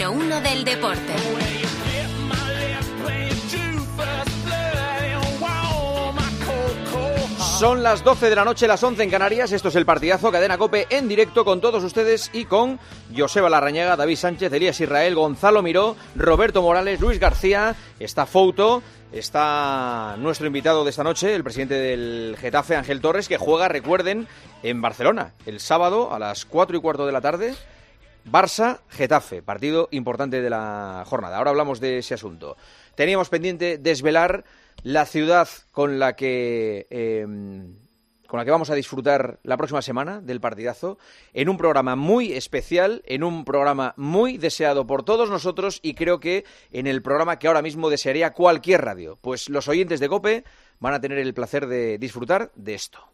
Número del deporte. Son las 12 de la noche, las 11 en Canarias. Esto es el partidazo Cadena Cope en directo con todos ustedes y con Joseba Larrañaga, David Sánchez, Elías Israel, Gonzalo Miró, Roberto Morales, Luis García, está Fouto, está nuestro invitado de esta noche, el presidente del Getafe, Ángel Torres, que juega, recuerden, en Barcelona el sábado a las 4 y cuarto de la tarde. Barça-Getafe, partido importante de la jornada. Ahora hablamos de ese asunto. Teníamos pendiente desvelar la ciudad con la que eh, con la que vamos a disfrutar la próxima semana del partidazo, en un programa muy especial, en un programa muy deseado por todos nosotros y creo que en el programa que ahora mismo desearía cualquier radio. Pues los oyentes de Cope van a tener el placer de disfrutar de esto.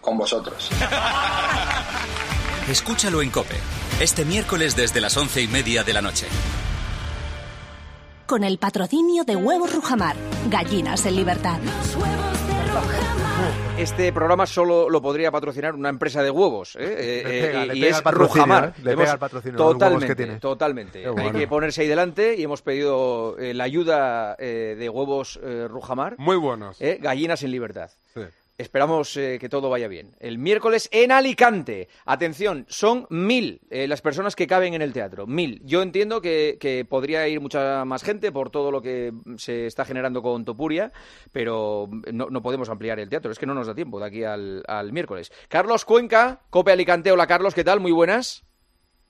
Con vosotros. Escúchalo en Cope, este miércoles desde las once y media de la noche. Con el patrocinio de Huevos Rujamar, gallinas en libertad. Este programa solo lo podría patrocinar una empresa de huevos, ¿eh? Eh, Le pega, eh, le y pega es el Rujamar. ¿eh? Le Hemos- pega el patrocinio, los huevos Totalmente, que tiene. totalmente. Bueno. Hay que ponerse ahí delante y hemos pedido eh, la ayuda eh, de huevos eh, Rujamar. Muy buenos. Eh, gallinas en libertad. Sí. Esperamos eh, que todo vaya bien. El miércoles en Alicante. Atención, son mil eh, las personas que caben en el teatro. Mil. Yo entiendo que, que podría ir mucha más gente por todo lo que se está generando con Topuria, pero no, no podemos ampliar el teatro. Es que no nos da tiempo de aquí al, al miércoles. Carlos Cuenca, Cope Alicante. Hola, Carlos, ¿qué tal? Muy buenas.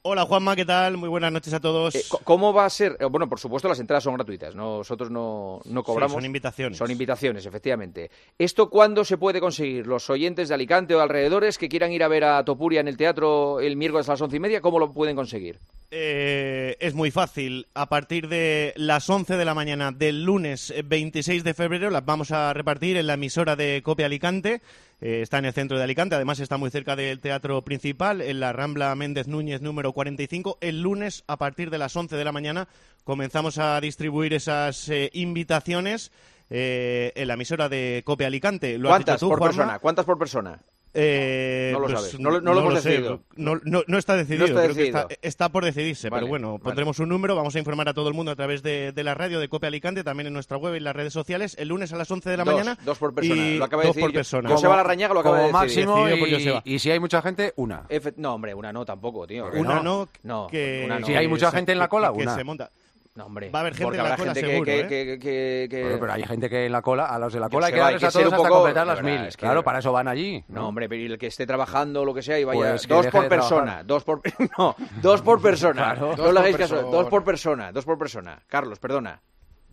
Hola Juanma, ¿qué tal? Muy buenas noches a todos. Eh, ¿Cómo va a ser? Eh, Bueno, por supuesto, las entradas son gratuitas. Nosotros no, no cobramos. son invitaciones. Son invitaciones, efectivamente. ¿Esto cuándo se puede conseguir? Los oyentes de Alicante o alrededores que quieran ir a ver a Topuria en el teatro el miércoles a las once y media, ¿cómo lo pueden conseguir? Eh, es muy fácil. A partir de las 11 de la mañana del lunes eh, 26 de febrero las vamos a repartir en la emisora de Cope Alicante. Eh, está en el centro de Alicante, además está muy cerca del teatro principal, en la Rambla Méndez Núñez número 45. El lunes, a partir de las 11 de la mañana, comenzamos a distribuir esas eh, invitaciones eh, en la emisora de Cope Alicante. ¿Lo has dicho ¿Cuántas tú, por Juanma? persona? ¿Cuántas por persona? Eh, No lo pues, sabes, no lo- no lo hemos sé. decidido. No, no- no está decidido, No está creo que está, está por decidirse, Vale, pero bueno, vale. pondremos un número, vamos a informar a todo el mundo a través de, de la radio de Cope Alicante, también en nuestra web y en las redes sociales, el lunes a las 11 de la Dos, mañana. dos por persona, y lo acaba de dos decir por yo- persona. Joseba Larrañaga lo acaba de Como decir. máximo, y, si hay mucha gente, una. Efe- No, hombre, una no tampoco, tío. ¿Por qué Una no? no, No, que, una no. Si hay mucha gente en la cola, que una. se monta. No, hombre. Va a haber gente en la cola gente seguro, que, ¿eh? que- que- que- Bueno, pero hay gente que en la cola, a los de la cola hay que darles a todos hasta poco- completar las mil. es que- Claro, para eso van allí. No, hombre, pero el que esté trabajando lo que sea y vaya Pues dos por persona, dos por no, dos por persona. Claro. no Dos le hagáis caso, persona. dos por persona, dos por persona. Carlos, perdona.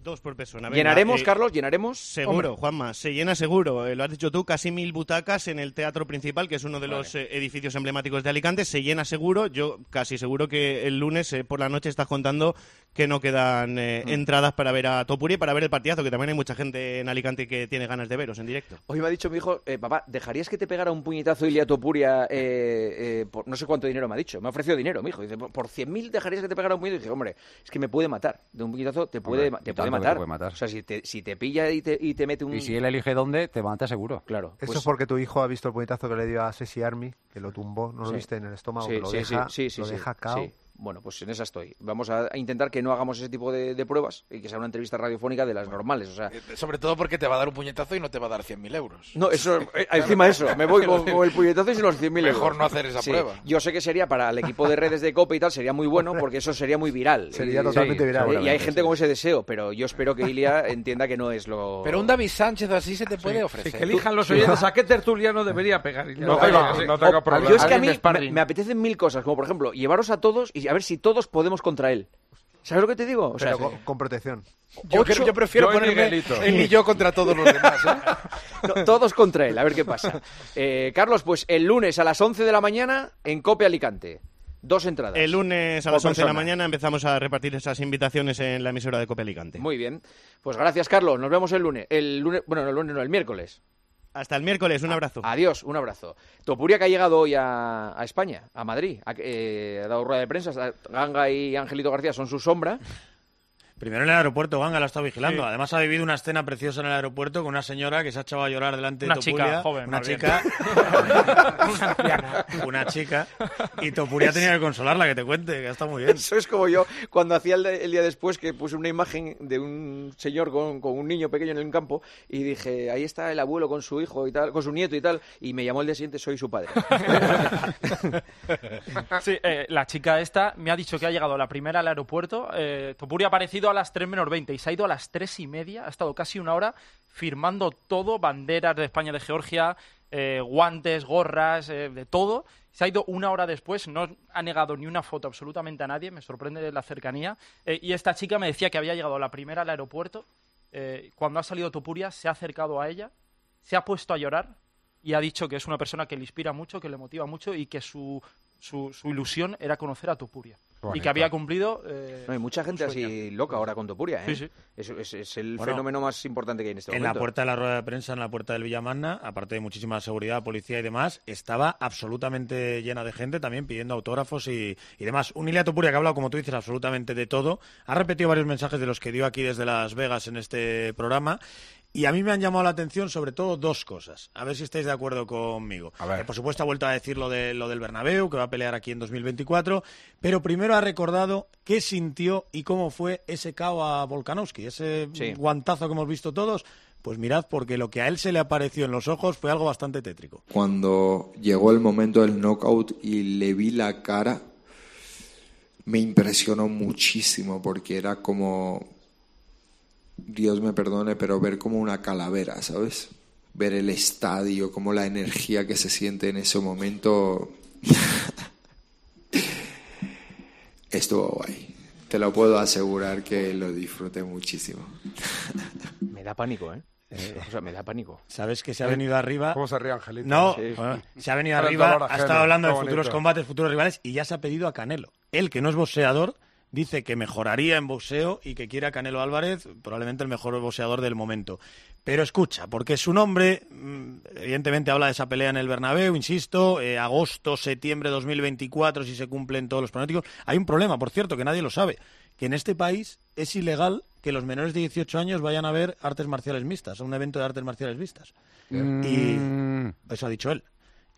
Dos por persona. venga, ¿Llenaremos, eh, Carlos? ¿Llenaremos? Seguro, Hombre. Juanma, se llena seguro. Eh, lo has dicho tú, casi mil butacas en el teatro principal, que es uno de los eh, edificios emblemáticos de Alicante. Se llena seguro. Yo casi seguro que el lunes por la noche estás contando que no quedan Mm. entradas para ver a Topuri y para ver el partidazo, que también hay mucha gente en Alicante que tiene ganas de veros en directo. Hoy me ha dicho mi hijo, papá, ¿dejarías que te pegara un puñetazo Ilia Topuria? Por, no sé cuánto dinero me ha dicho. Me ha ofrecido dinero, mi hijo. Dice, por por 100.000 dejarías que te pegara un puñetazo. Y dije, hombre, es que me puede matar. De un puñetazo te puede, Hombre, te puede tanto te puede matar. O sea, si te, si te pilla y te, y te mete un... Y si él elige dónde, te mata seguro. Claro. Eso pues- es porque tu hijo ha visto el puñetazo que le dio a Sesi Army, que lo tumbó, ¿no lo Sí. viste en el estómago? Sí, que lo sí, deja, sí, sí, sí, lo sí, deja cao. Bueno, pues en esa estoy. Vamos a intentar que no hagamos ese tipo de, de pruebas y que sea una entrevista radiofónica de las normales. O sea, Eh, Sobre todo porque te va a dar un puñetazo y no te va a dar 100.000 euros. no, eso, eh, encima de eso, me voy con, con el puñetazo y sin los 100.000 euros. Mejor no hacer esa Sí, prueba. Yo sé que sería para el equipo de redes de COPE y tal, sería muy bueno porque eso sería muy viral. Sería Y- totalmente sí, viral. Y hay gente sí. con ese deseo, pero yo espero que Ilia entienda que no es lo... Pero un David Sánchez así se te puede Sí, ofrecer. que elijan los oyentes a qué tertuliano debería pegar. No tengo- no tengo problema. Yo es que a mí me, me apetecen mil cosas, como por ejemplo, llevaros a todos y a ver si todos podemos contra él. ¿Sabes lo que te digo? O sea, Pero con, con protección. Yo, ocho- yo prefiero yo y ponerme él y yo contra todos los demás. ¿eh? no, todos contra él, a ver qué pasa. Eh, Carlos, pues el lunes a las 11 de la mañana en Cope Alicante. Dos entradas. El lunes a las 11 de la mañana empezamos a repartir esas invitaciones en la emisora de Cope Alicante. Muy bien. Pues gracias, Carlos. Nos vemos el lunes. El lunes, bueno, no el lunes, no, el miércoles. Hasta el miércoles, un abrazo. Adiós, un abrazo. Topuria que ha llegado hoy a, a España, a Madrid. Ha, eh, ha dado rueda de prensa. Ganga y Angelito García son su sombra. Primero en el aeropuerto, Ganga la ha estado vigilando. Además ha vivido una escena preciosa en el aeropuerto con una señora que se ha echado a llorar delante Una de chica Topuria. joven, una chica. Una una chica. Y Topuria tenía que consolarla, que te cuente, que está muy bien. Eso es como yo cuando hacía el, de- el día después que puse una imagen de un señor con, con un niño pequeño en un campo y dije, ahí está el abuelo con su hijo y tal, con su nieto y tal, y me llamó el día siguiente, soy su padre. Sí, eh, la chica esta me ha dicho que ha llegado la primera al aeropuerto. Eh, Topuri ha aparecido a las 3 menos 20 y se ha ido a las 3 y media. Ha estado casi una hora firmando todo: banderas de España, de Georgia, eh, guantes, gorras, eh, de todo. Se ha ido una hora después, no ha negado ni una foto absolutamente a nadie. Me sorprende la cercanía. Eh, y esta chica me decía que había llegado la primera al aeropuerto. Cuando ha salido Topuria, se ha acercado a ella, se ha puesto a llorar y ha dicho que es una persona que le inspira mucho, que le motiva mucho y que su, su, su ilusión era conocer a Topuria. Y que había cumplido. eh, No, hay mucha gente así loca ahora con Topuria, ¿eh? Sí, sí. Es, es- es el Bueno, fenómeno más importante que hay en este En la momento. puerta de la rueda de prensa, en la puerta del Villamagna, aparte de muchísima seguridad, policía y demás, estaba absolutamente llena de gente también pidiendo autógrafos y, y demás. Un Ilia Topuria que ha hablado, como tú dices, absolutamente de todo. Ha repetido varios mensajes de los que dio aquí desde Las Vegas en este programa. Y a mí me han llamado la atención sobre todo dos cosas. A ver si estáis de acuerdo conmigo. Eh, por supuesto ha vuelto a decir lo, de, lo del Bernabéu, que va a pelear aquí en 2024. Pero primero ha recordado qué sintió y cómo fue ese KO a Volkanovski, ese Sí. guantazo que hemos visto todos. Pues mirad, porque lo que a él se le apareció en los ojos fue algo bastante tétrico. Cuando llegó el momento del knockout y le vi la cara, me impresionó muchísimo porque era como, Dios me perdone, pero ver como una calavera, ¿sabes? Ver el estadio, como la energía que se siente en ese momento. Estuvo guay. Te lo puedo asegurar que lo disfruté muchísimo. Me da pánico, ¿eh? O sea, me da pánico. ¿Sabes que se ha venido arriba? ¿Cómo se ríe Angelito? No, Sí. bueno, se ha venido arriba, ha estado hablando de futuros combates, futuros rivales y ya se ha pedido a Canelo. Él, que no es boxeador, dice que mejoraría en boxeo y que quiere a Canelo Álvarez, probablemente el mejor boxeador del momento. Pero escucha, porque su nombre, mm, evidentemente habla de esa pelea en el Bernabéu, insisto, eh, agosto, septiembre 2024, si se cumplen todos los pronósticos. Hay un problema, por cierto, que nadie lo sabe, que en este país es ilegal que los menores de 18 años vayan a ver artes marciales mixtas, a un evento de artes marciales mixtas. Mm. Y eso ha dicho él.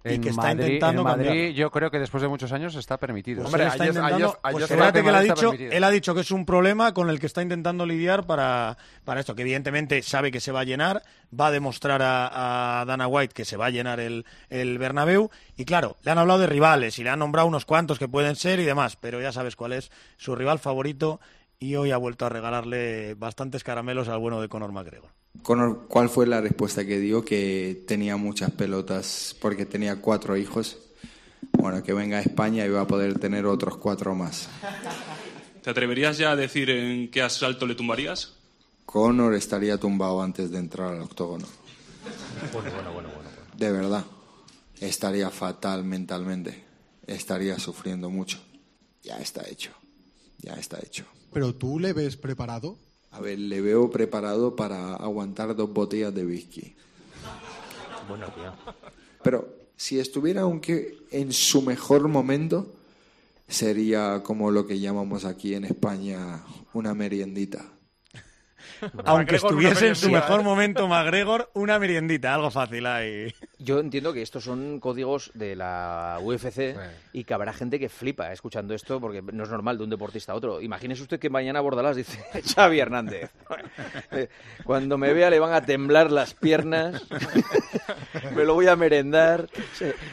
Y En que está Madrid, intentando en Madrid, yo creo que después de muchos años está permitido. Pues él está intentando- pues está fíjate que él ha, dicho, él ha dicho que es un problema con el que está intentando lidiar para, para esto, que evidentemente sabe que se va a llenar, va a demostrar a, a Dana White que se va a llenar el, el Bernabéu, y claro, le han hablado de rivales y le han nombrado unos cuantos que pueden ser y demás, pero ya sabes cuál es su rival favorito, y hoy ha vuelto a regalarle bastantes caramelos al bueno de Conor McGregor. Conor, ¿cuál fue la respuesta que dio? Que tenía muchas pelotas porque tenía cuatro hijos. Bueno, que venga a España y va a poder tener otros cuatro más. ¿Te atreverías ya a decir en qué asalto le tumbarías? Conor estaría tumbado antes de entrar al octógono. Bueno, bueno, bueno, bueno. De verdad. Estaría fatal mentalmente. Estaría sufriendo mucho. Ya está hecho. Ya está hecho. ¿Pero tú le ves preparado? A ver, le veo preparado para aguantar dos botellas de whisky. Bueno, tío. Pero si estuviera aunque en su mejor momento, sería como lo que llamamos aquí en España una meriendita. aunque estuviese en su meriendita, mejor ¿eh? momento McGregor, una meriendita, algo fácil ahí. Yo entiendo que estos son códigos de la UFC y que habrá gente que flipa escuchando esto porque no es normal de un deportista a otro. Imagínese usted que mañana Bordalás dice Xavi Hernández. Eh, Cuando me vea le van a temblar las piernas, me lo voy a merendar,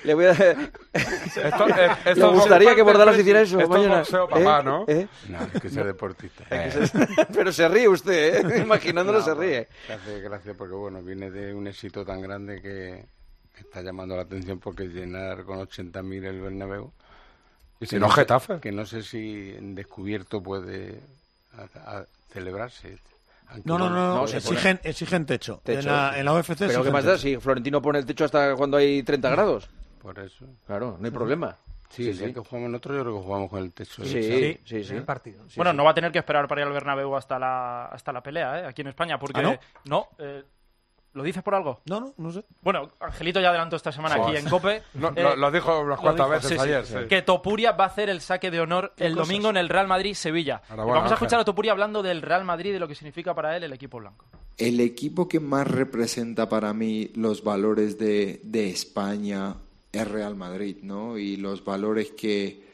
le voy a... Esto, eh, esto ¿Le gustaría que Bordalás hiciera eso Esto es mañana? boxeo, papá, ¿Eh? ¿no? ¿Eh? No, es que sea deportista. Es Pero se ríe usted, ¿eh? Imaginándolo No, se ríe. Me hace gracia porque, bueno, viene de un éxito tan grande que está llamando la atención porque llenar con 80.000 el Bernabéu. Y si no, Getafe. Que no sé si en descubierto puede a- a celebrarse. No, no, no, exigen, exigen techo. Techo. En, la, en la UFC Pero ¿qué más da techo. si Florentino pone el techo hasta cuando hay 30 grados? Por eso. Claro, no hay problema. Sí, el día que jugamos nosotros, yo creo que jugamos con el techo. Sí, echado. sí, sí. bueno, no va a tener que esperar para ir al Bernabéu hasta la, hasta la pelea, ¿eh? Aquí en España, porque... ¿Ah, no? eh, ¿Lo dices por algo? No, no, no sé. Bueno, Angelito ya adelantó esta semana Joder. aquí en COPE. No, eh, lo, lo dijo unas cuantas veces sí, sí, ayer. sí. Que Topuria va a hacer el saque de honor el cosas? domingo en el Real Madrid-Sevilla. Vamos a escuchar a Topuria hablando del Real Madrid y de lo que significa para él el equipo blanco. El equipo que más representa para mí los valores de, de España es Real Madrid, ¿no? Y los valores que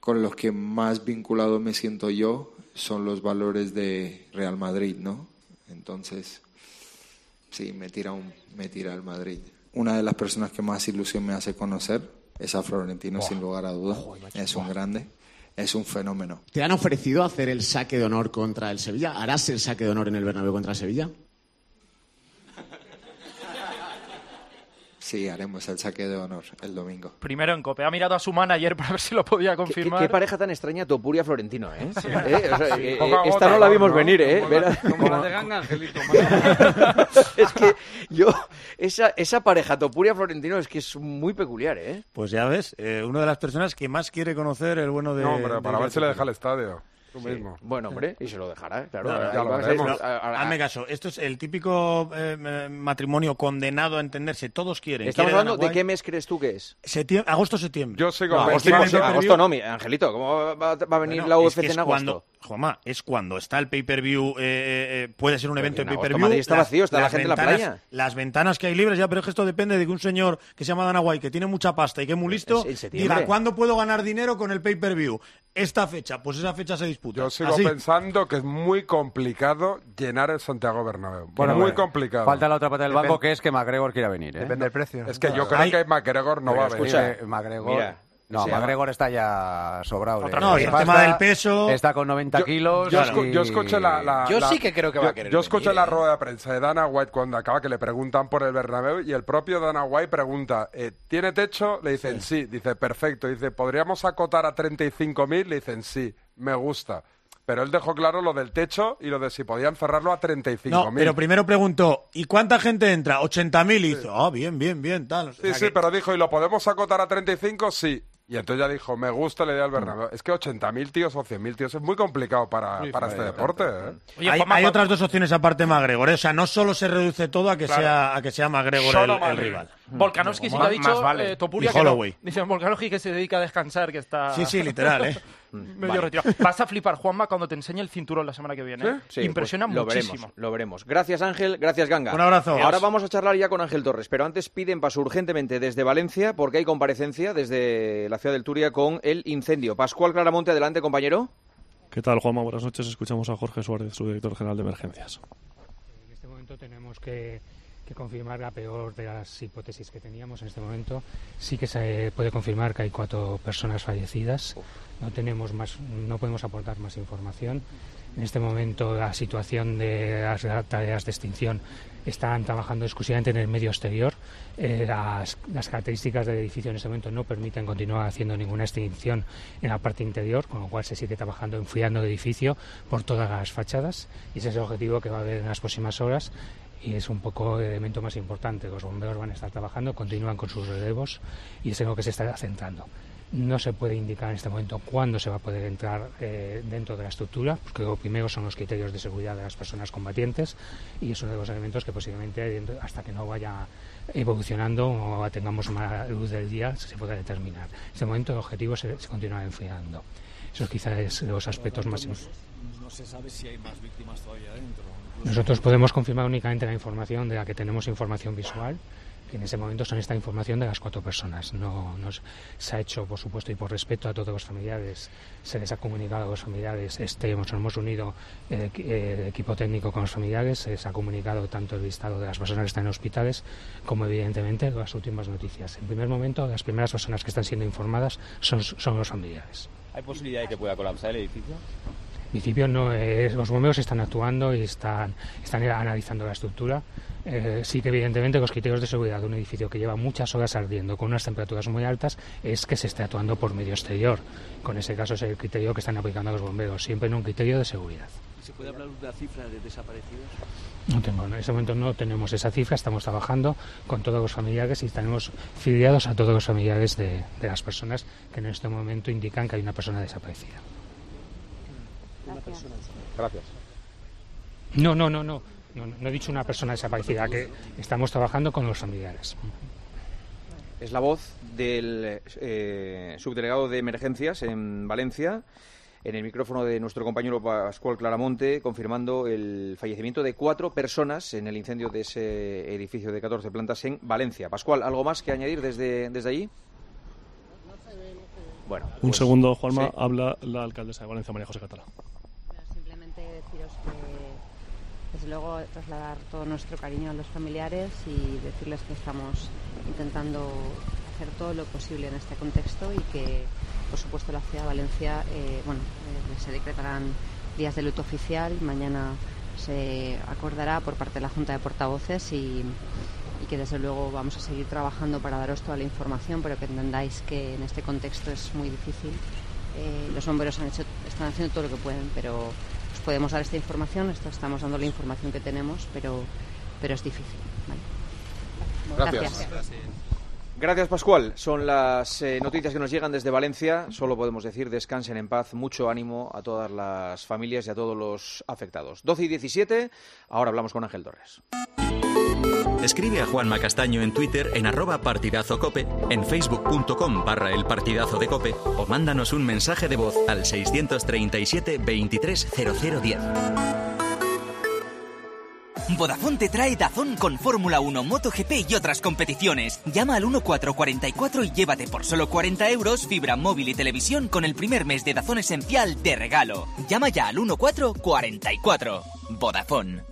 con los que más vinculado me siento yo son los valores de Real Madrid, ¿no? Entonces, sí, me tira, un, me tira el Madrid. Una de las personas que más ilusión me hace conocer es a Florentino, sin lugar a dudas. Es un grande, es un fenómeno. ¿Te han ofrecido hacer el saque de honor contra el Sevilla? ¿Harás el saque de honor en el Bernabéu contra el Sevilla? Sí, haremos el saque de honor el domingo. Primero en COPE. Ha mirado a su manager para ver si lo podía ¿Qué, confirmar. qué pareja tan extraña Topuria Florentino, ¿eh? ¿Eh? O sea, eh, esta gota, no la ¿no? vimos venir, ¿eh? Como la, como la de Ganga Angelito. es que yo, esa, esa pareja Topuria Florentino es que es muy peculiar, ¿eh? Pues ya ves, eh, una de las personas que más quiere conocer el bueno de. No, hombre, para ver si le deja el estadio. Tú Sí. mismo. Bueno, hombre, y se lo dejará, claro. No, no, Ahí ya lo veremos. Hazme caso, esto es el típico eh, eh, matrimonio condenado a entenderse. Todos quieren. Estamos hablando de qué mes crees tú que es. Septiembre-. Yo agosto, no, Pay per view. agosto no, mi- Angelito, ¿cómo va, va a venir Bueno, la es UFC que es en agosto? Cuando, Juanma, es cuando está el pay-per-view, eh, eh, eh, puede ser un evento en de agosto pay-per-view. Está las- vacío, está la las gente en la ventanas- playa. Las ventanas que hay libres ya, pero es que esto depende de que un señor que se llama Dana White, que tiene mucha pasta y que es muy listo, Es en septiembre. diga, ¿cuándo puedo ganar dinero con el pay-per-view? Esta fecha, pues esa fecha se disputa. Yo sigo Así. pensando que es muy complicado llenar el Santiago Bernabéu. Bueno, muy bueno, complicado. Falta la otra pata del Depende- banco, que es que McGregor quiera venir. ¿eh? Depende del precio. Es que yo creo que McGregor no va a venir. escucha, Eh, McGregor. mira, no, o sea, McGregor está ya sobrado. No, y el tema del peso. Está con 90 Yo- kilos. Yo, y- escu- yo escuché la, la- Yo la- sí que creo que va a querer Yo escuché venir, la ¿eh? rueda de prensa de Dana White cuando acaba que le preguntan por el Bernabéu y el propio Dana White pregunta, eh, ¿tiene techo? Le dicen sí. Dice, perfecto. Dice, ¿podríamos acotar a 35.000? Le dicen sí, me gusta. Pero él dejó claro lo del techo y lo de si podían cerrarlo a 35.000. No, pero primero preguntó, ¿y cuánta gente entra? 80.000 y hizo, ah, bien, bien, bien, tal. O Sí, sea sí, que- pero dijo, ¿y lo podemos acotar a 35? Sí. Y entonces ya dijo, me gusta la idea del Bernabéu. Es que 80.000 tíos o 100.000 tíos es muy complicado para, para este deporte. ¿eh? Oye, hay Juanma, hay pa- otras dos opciones aparte de McGregor, ¿eh? o sea, no solo se reduce todo a que Claro. sea a que sea McGregor el, rival. Volkanovski sí que ha dicho, vale. eh, Topuria Y que no. Dice Volkanovski que se dedica a descansar, que está... Sí, sí, literal, ¿eh? medio retirado. Vas a flipar, Juanma, cuando te enseñe el cinturón la semana que viene. ¿eh? Sí, Impresiona pues lo muchísimo. veremos, lo veremos. Gracias Ángel, gracias Ganga. Un abrazo. Ahora vamos a charlar ya con Ángel Torres, pero antes piden paso urgentemente desde Valencia porque hay comparecencia desde la ciudad del Turia con el incendio. Pascual Claramonte, adelante compañero. ¿Qué tal, Juanma? Buenas noches. Escuchamos a Jorge Suárez, su director general de emergencias. En este momento tenemos que, que confirmar la peor de las hipótesis que teníamos en este momento. Sí que se puede confirmar que hay cuatro personas fallecidas. No tenemos más, no podemos aportar más información. En este momento la situación de las tareas de extinción están trabajando exclusivamente en el medio exterior. Eh, las, características del edificio en este momento no permiten continuar haciendo ninguna extinción en la parte interior, con lo cual se sigue trabajando enfriando el edificio por todas las fachadas y ese es el objetivo que va a haber en las próximas horas y es un poco el elemento más importante. Los bomberos van a estar trabajando, continúan con sus relevos y es en lo que se está centrando. No se puede indicar en este momento cuándo se va a poder entrar eh, dentro de la estructura, porque lo primero son los criterios de seguridad de las personas combatientes y es uno de los elementos que posiblemente hasta que no vaya evolucionando o tengamos más luz del día se pueda determinar. En este momento el objetivo es, es continuar enfriando. Eso quizá es los aspectos más No se sabe si hay más víctimas todavía dentro. nosotros podemos confirmar únicamente la información de la que tenemos información visual, que en ese momento son esta información de las cuatro personas. No nos, se ha hecho, por supuesto, y por respeto a todos los familiares, se les ha comunicado a los familiares, este, nos hemos unido el, equi- el equipo técnico con los familiares, se les ha comunicado tanto el listado de las personas que están en hospitales como, evidentemente, las últimas noticias. En primer momento, las primeras personas que están siendo informadas son, son los familiares. ¿Hay posibilidad de que pueda colapsar el edificio? Principio no es, los bomberos están actuando y están, están analizando la estructura. Eh, sí que evidentemente los criterios de seguridad de un edificio que lleva muchas horas ardiendo con unas temperaturas muy altas es que se esté actuando por medio exterior. Con ese caso es el criterio que están aplicando los bomberos, siempre en un criterio de seguridad. ¿Se puede hablar de la cifra de desaparecidos? No tengo, en ese momento no tenemos esa cifra, estamos trabajando con todos los familiares y tenemos filiados a todos los familiares de, de las personas que en este momento indican que hay una persona desaparecida. Gracias. No, no, no, no. No, no he dicho una persona desaparecida, que estamos trabajando con los familiares. Es la voz del eh, subdelegado de emergencias en Valencia, en el micrófono de nuestro compañero Pascual Claramonte, confirmando el fallecimiento de cuatro personas en el incendio de ese edificio de 14 plantas en Valencia. Pascual, ¿algo más que añadir desde, desde allí? Bueno, Un pues, segundo, Juanma, sí. habla la alcaldesa de Valencia, María José Catalá. Simplemente deciros que, desde luego, trasladar todo nuestro cariño a los familiares y decirles que estamos intentando hacer todo lo posible en este contexto y que, por supuesto, la ciudad de Valencia, eh, bueno, eh, se decretarán días de luto oficial. Mañana se acordará por parte de la Junta de Portavoces y que, desde luego, vamos a seguir trabajando para daros toda la información, pero que entendáis que en este contexto es muy difícil. Eh, los bomberos han hecho, están haciendo todo lo que pueden, pero os podemos dar esta información, esto estamos dando la información que tenemos, pero, pero es difícil. ¿vale? Gracias. Gracias, Pascual. Son las eh, noticias que nos llegan desde Valencia. Solo podemos decir descansen en paz, mucho ánimo a todas las familias y a todos los afectados. 12 y 17, ahora hablamos con Ángel Torres. Escribe a Juanma Castaño en Twitter en arroba partidazo cope, en facebook.com barra el partidazo de cope o mándanos un mensaje de voz al 637 230010. Vodafone te trae Dazón con Fórmula 1, MotoGP y otras competiciones. Llama al 1444 y llévate por solo 40 euros fibra móvil y televisión con el primer mes de Dazón Esencial de regalo. Llama ya al 1444. Vodafone.